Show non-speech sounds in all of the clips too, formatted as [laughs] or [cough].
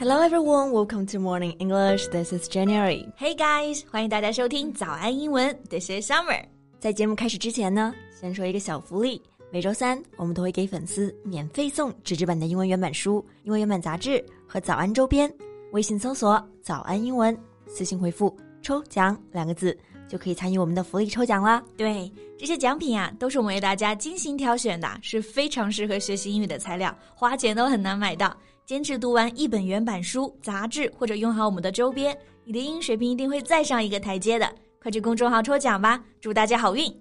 Hello everyone, welcome to Morning English. This is January. Hey guys，欢迎大家收听早安英文。This is Summer。在节目开始之前呢，先说一个小福利。每周三，我们都会给粉丝免费送纸质版的英文原版书、英文原版杂志和早安周边。微信搜索“早安英文”，私信回复“抽奖”两个字，就可以参与我们的福利抽奖啦。对，这些奖品啊，都是我们为大家精心挑选的，是非常适合学习英语的材料，花钱都很难买到。坚持读完一本原版书、杂志，或者用好我们的周边，你的英语水平一定会再上一个台阶的。快去公众号抽奖吧，祝大家好运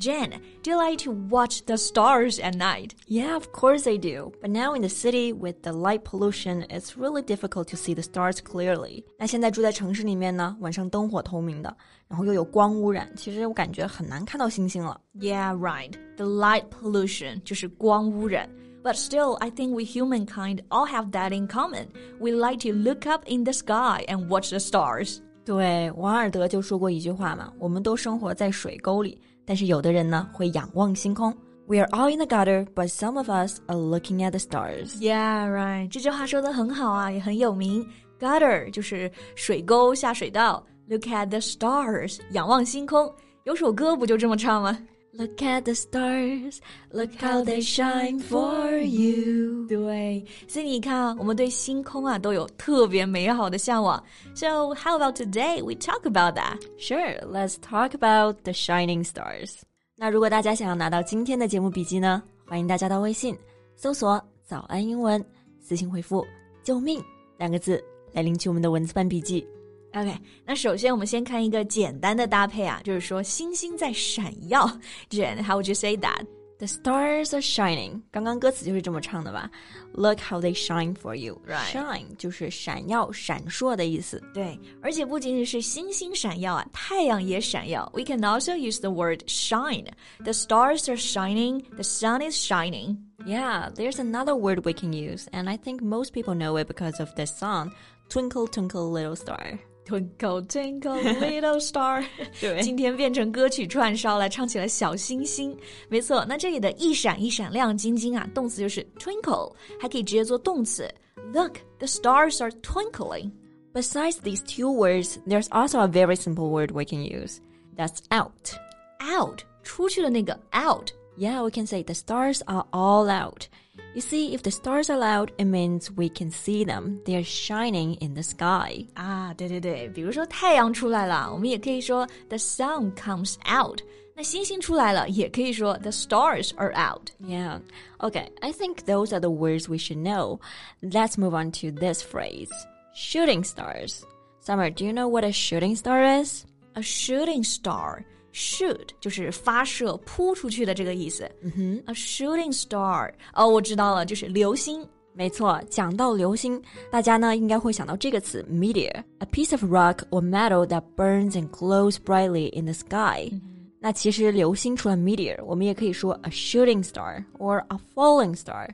！Jen, do you like to watch the stars at night? Yeah, of course I do. But now in the city with the light pollution, it's really difficult to see the stars clearly. 那现在住在城市里面呢，晚上灯火通明的，然后又有光污染，其实我感觉很难看到星星了。Yeah, right. The light pollution 就是光污染。But still, I think we humankind all have that in common. We like to look up in the sky and watch the stars. 对，王尔德就说过一句话嘛，我们都生活在水沟里，但是有的人呢会仰望星空。We are all in the gutter, but some of us are looking at the stars. Yeah, right. 这句话说的很好啊，也很有名。Gutter 就是水沟、下水道。Look at the stars，仰望星空。有首歌不就这么唱吗？ Look at the stars, look how they shine for you. 对，所以你看，我们对星空啊都有特别美好的向往。So how about today we talk about that? Sure, let's talk about the shining stars. 那如果大家想要拿到今天的节目笔记呢，欢迎大家到微信搜索“早安英文”，私信回复“救命”两个字来领取我们的文字版笔记。 OK，那首先我们先看一个简单的搭配啊，就是说星星在闪耀。Jen, how would you say that? The stars are shining。刚刚歌词就是这么唱的吧？Look how they shine for you. Right. Shine 就是闪耀、闪烁的意思。对，而且不仅仅是星星闪耀啊，太阳也闪耀。We can also use the word shine. The stars are shining. The sun is shining. Yeah, there's another word we can use, and I think most people know it because of the song "Twinkle Twinkle Little Star." Twinkle twinkle [laughs] little star，对今天变成歌曲串烧了，唱起了小星星。没错，那这里的一闪一闪亮晶晶啊，动词就是 twinkle，还可以直接做动词。Look, the stars are twinkling. Besides these two words, there's also a very simple word we can use. That's out. Out，出去的那个 out。 Yeah, we can say the stars are all out. You see, if the stars are out, it means we can see them. They are shining in the sky. 啊，对对对，比如说太阳出来了，我们也可以说 the sun comes out。那星星出来了，也可以说 the stars are out。 Yeah. Okay, I think those are the words we should know. Let's move on to this phrase shooting stars. Summer, do you know what a shooting star is? A shooting star。 shoot 就是发射、扑出去的这个意思。嗯哼，a shooting star。哦，我知道了，就是流星。没错，讲到流星，大家呢应该会想到这个词 meteor，a piece of rock or metal that burns and glows brightly in the sky。那其实流星除了 meteor，我们也可以说 a shooting star or a falling star，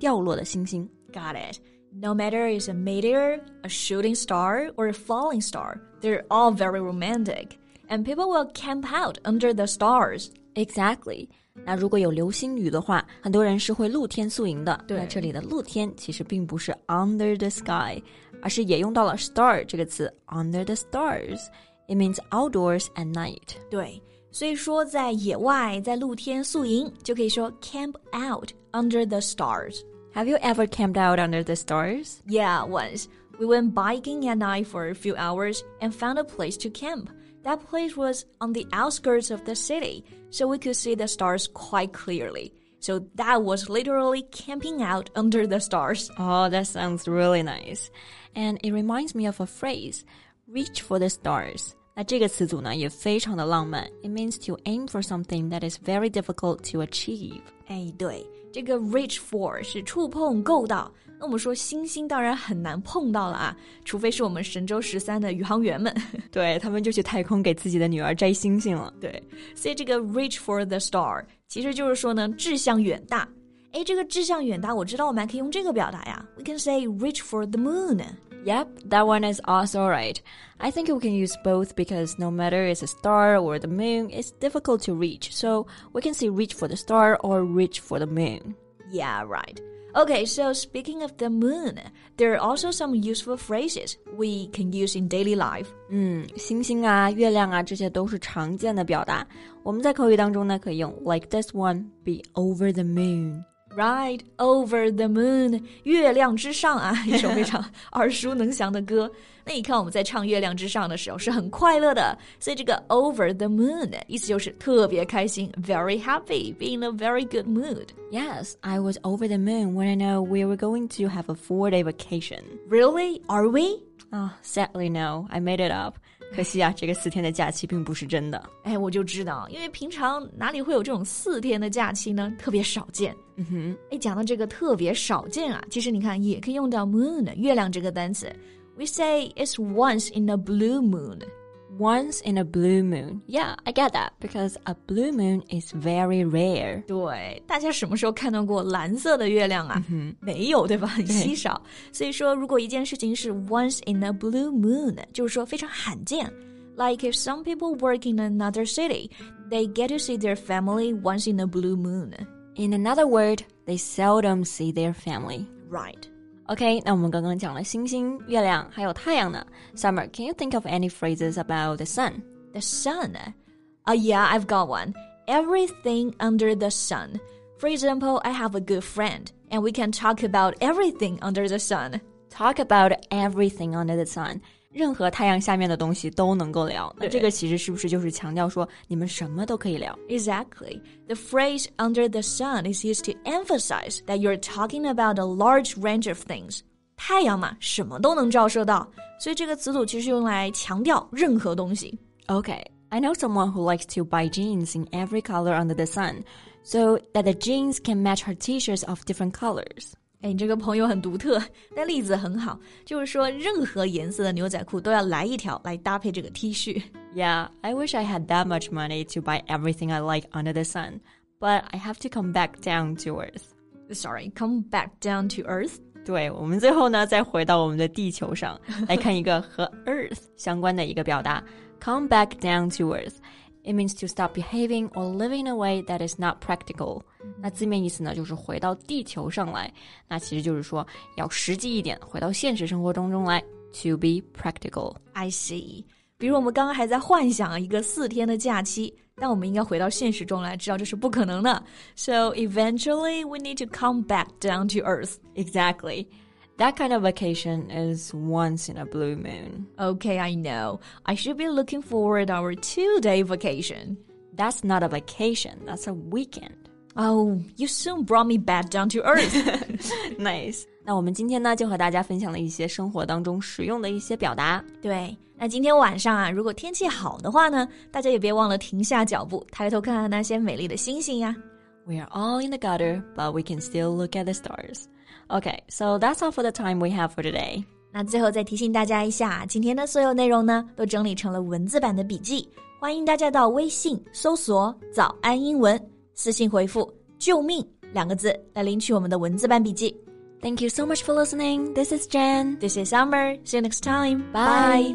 掉落的星星。 Got it. No matter it's a meteor, a shooting star, or a falling star, they're all very romantic. And people will camp out under the stars. Exactly。那如果有流星雨的话，很多人是会露天宿营的。对那这里的露天其实并不是 under the sky，而是也用到了 star 这个词 under the stars。It means outdoors at night。对，所以说在野外，在露天宿营，就可以说 camp out under the stars. Have you ever camped out under the stars? Yeah, once we went biking at night for a few hours and found a place to camp. That place was on the outskirts of the city, so we could see the stars quite clearly. So that was literally camping out under the stars. Oh, that sounds really nice. And it reminds me of a phrase, reach for the stars. 那这个词组呢也非常的浪漫。It means to aim for something that is very difficult to achieve. 哎，对， 这个 reach for 是触碰、够到。那我们说星星当然很难碰到了啊，除非是我们神舟十三的宇航员们。[laughs] 对他们就去太空给自己的女儿摘星星了。对，所以这个 reach for the star 其实就是说呢，志向远大。哎，这个志向远大，我知道我们还可以用这个表达呀。We can say reach for the moon。Yep, that one is also right. I think we can use both because no matter it's a star or the moon, it's difficult to reach. So we can say reach for the star or reach for the moon. Yeah, right. Okay, so speaking of the moon, there are also some useful phrases we can use in daily life. 嗯，星星啊、月亮啊，这些都是常见的表达。我们在口语当中呢，可以用 like this one, be over the moon。 Right over the moon，月亮之上啊，一首非常耳熟能详的歌。那你看我们在唱《月亮之上》的时候是很快乐的，所以这个 [laughs] over the moon 意思就是特别开心，very happy，be in a very good mood。 Yes, I was over the moon when I know we were going to have a four-day vacation. Really? Are we? Ah, sadly no, I made it up. 可惜啊，这个四天的假期并不是真的。哎，我就知道，因为平常哪里会有这种四天的假期呢？特别少见。嗯哼，哎，讲到这个特别少见啊，其实你看也可以用到 moon 月亮这个单词。We say it's once in a blue moon. Once in a blue moon. Yeah, I get that because a blue moon is very rare. 对，大家什么时候看到过蓝色的月亮啊？没有，对吧？很稀少。所以说，如果一件事情是 once in a blue moon，就是说非常罕见。Like if some people work in another city, they get to see their family once in a blue moon. In another word, they seldom see their family. Right. OK，那我们刚刚讲了星星、月亮还有太阳呢。Summer, can you think of any phrases about the sun? The sun. Uh, yeah, I've got one. Everything under the sun. For example, I have a good friend, and we can talk about everything under the sun. Talk about everything under the sun. 任何太阳下面的东西都能够聊。那这个其实是不是就是强调说你们什么都可以聊？ Exactly. The phrase under the sun is used to emphasize that you're talking about a large range of things. 太阳嘛，什么都能照射到，所以这个词组其实用来强调任何东西。 Okay, I know someone who likes to buy jeans in every color under the sun, so that the jeans can match her t-shirts of different colors. 哎，你这个朋友很独特，但例子很好，就是说任何颜色的牛仔裤都要来一条来搭配这个 T 恤。 Yeah, I wish I had that much money to buy everything I like under the sun, but I have to come back down to earth. Sorry, come back down to earth. 对，我们最后呢，再回到我们的地球上来看一个和 earth 相关的一个表达，come back down to earth。 It means to stop behaving or living in a way that is not practical。那字面意思呢，就是回到地球上来。那其实就是说要实际一点，回到现实生活当中来，to be practical。 I see. 比如我们刚刚还在幻想一个四天的假期，但我们应该回到现实中来，知道这是不可能的。So eventually we need to come back down to earth. Exactly. That kind of vacation is once in a blue moon. Okay, I know. I should be looking forward our two-day vacation. That's not a vacation. That's a weekend. Oh, you soon brought me back down to earth. [laughs] Nice. 那我们今天呢，就和大家分享了一些生活当中实用的一些表达。对，那今天晚上啊，如果天气好的话呢，大家也别忘了停下脚步，抬头看看那些美丽的星星呀。 We are all in the gutter, but we can still look at the stars. Okay, so that's all for the time we have for today. 那最后再提醒大家一下，今天的所有内容呢，都整理成了文字版的笔记，欢迎大家到微信搜索“早安英文”，私信回复“救命”两个字来领取我们的文字版笔记。 Thank you so much for listening. This is Jen. This is Summer. See you next time. Bye.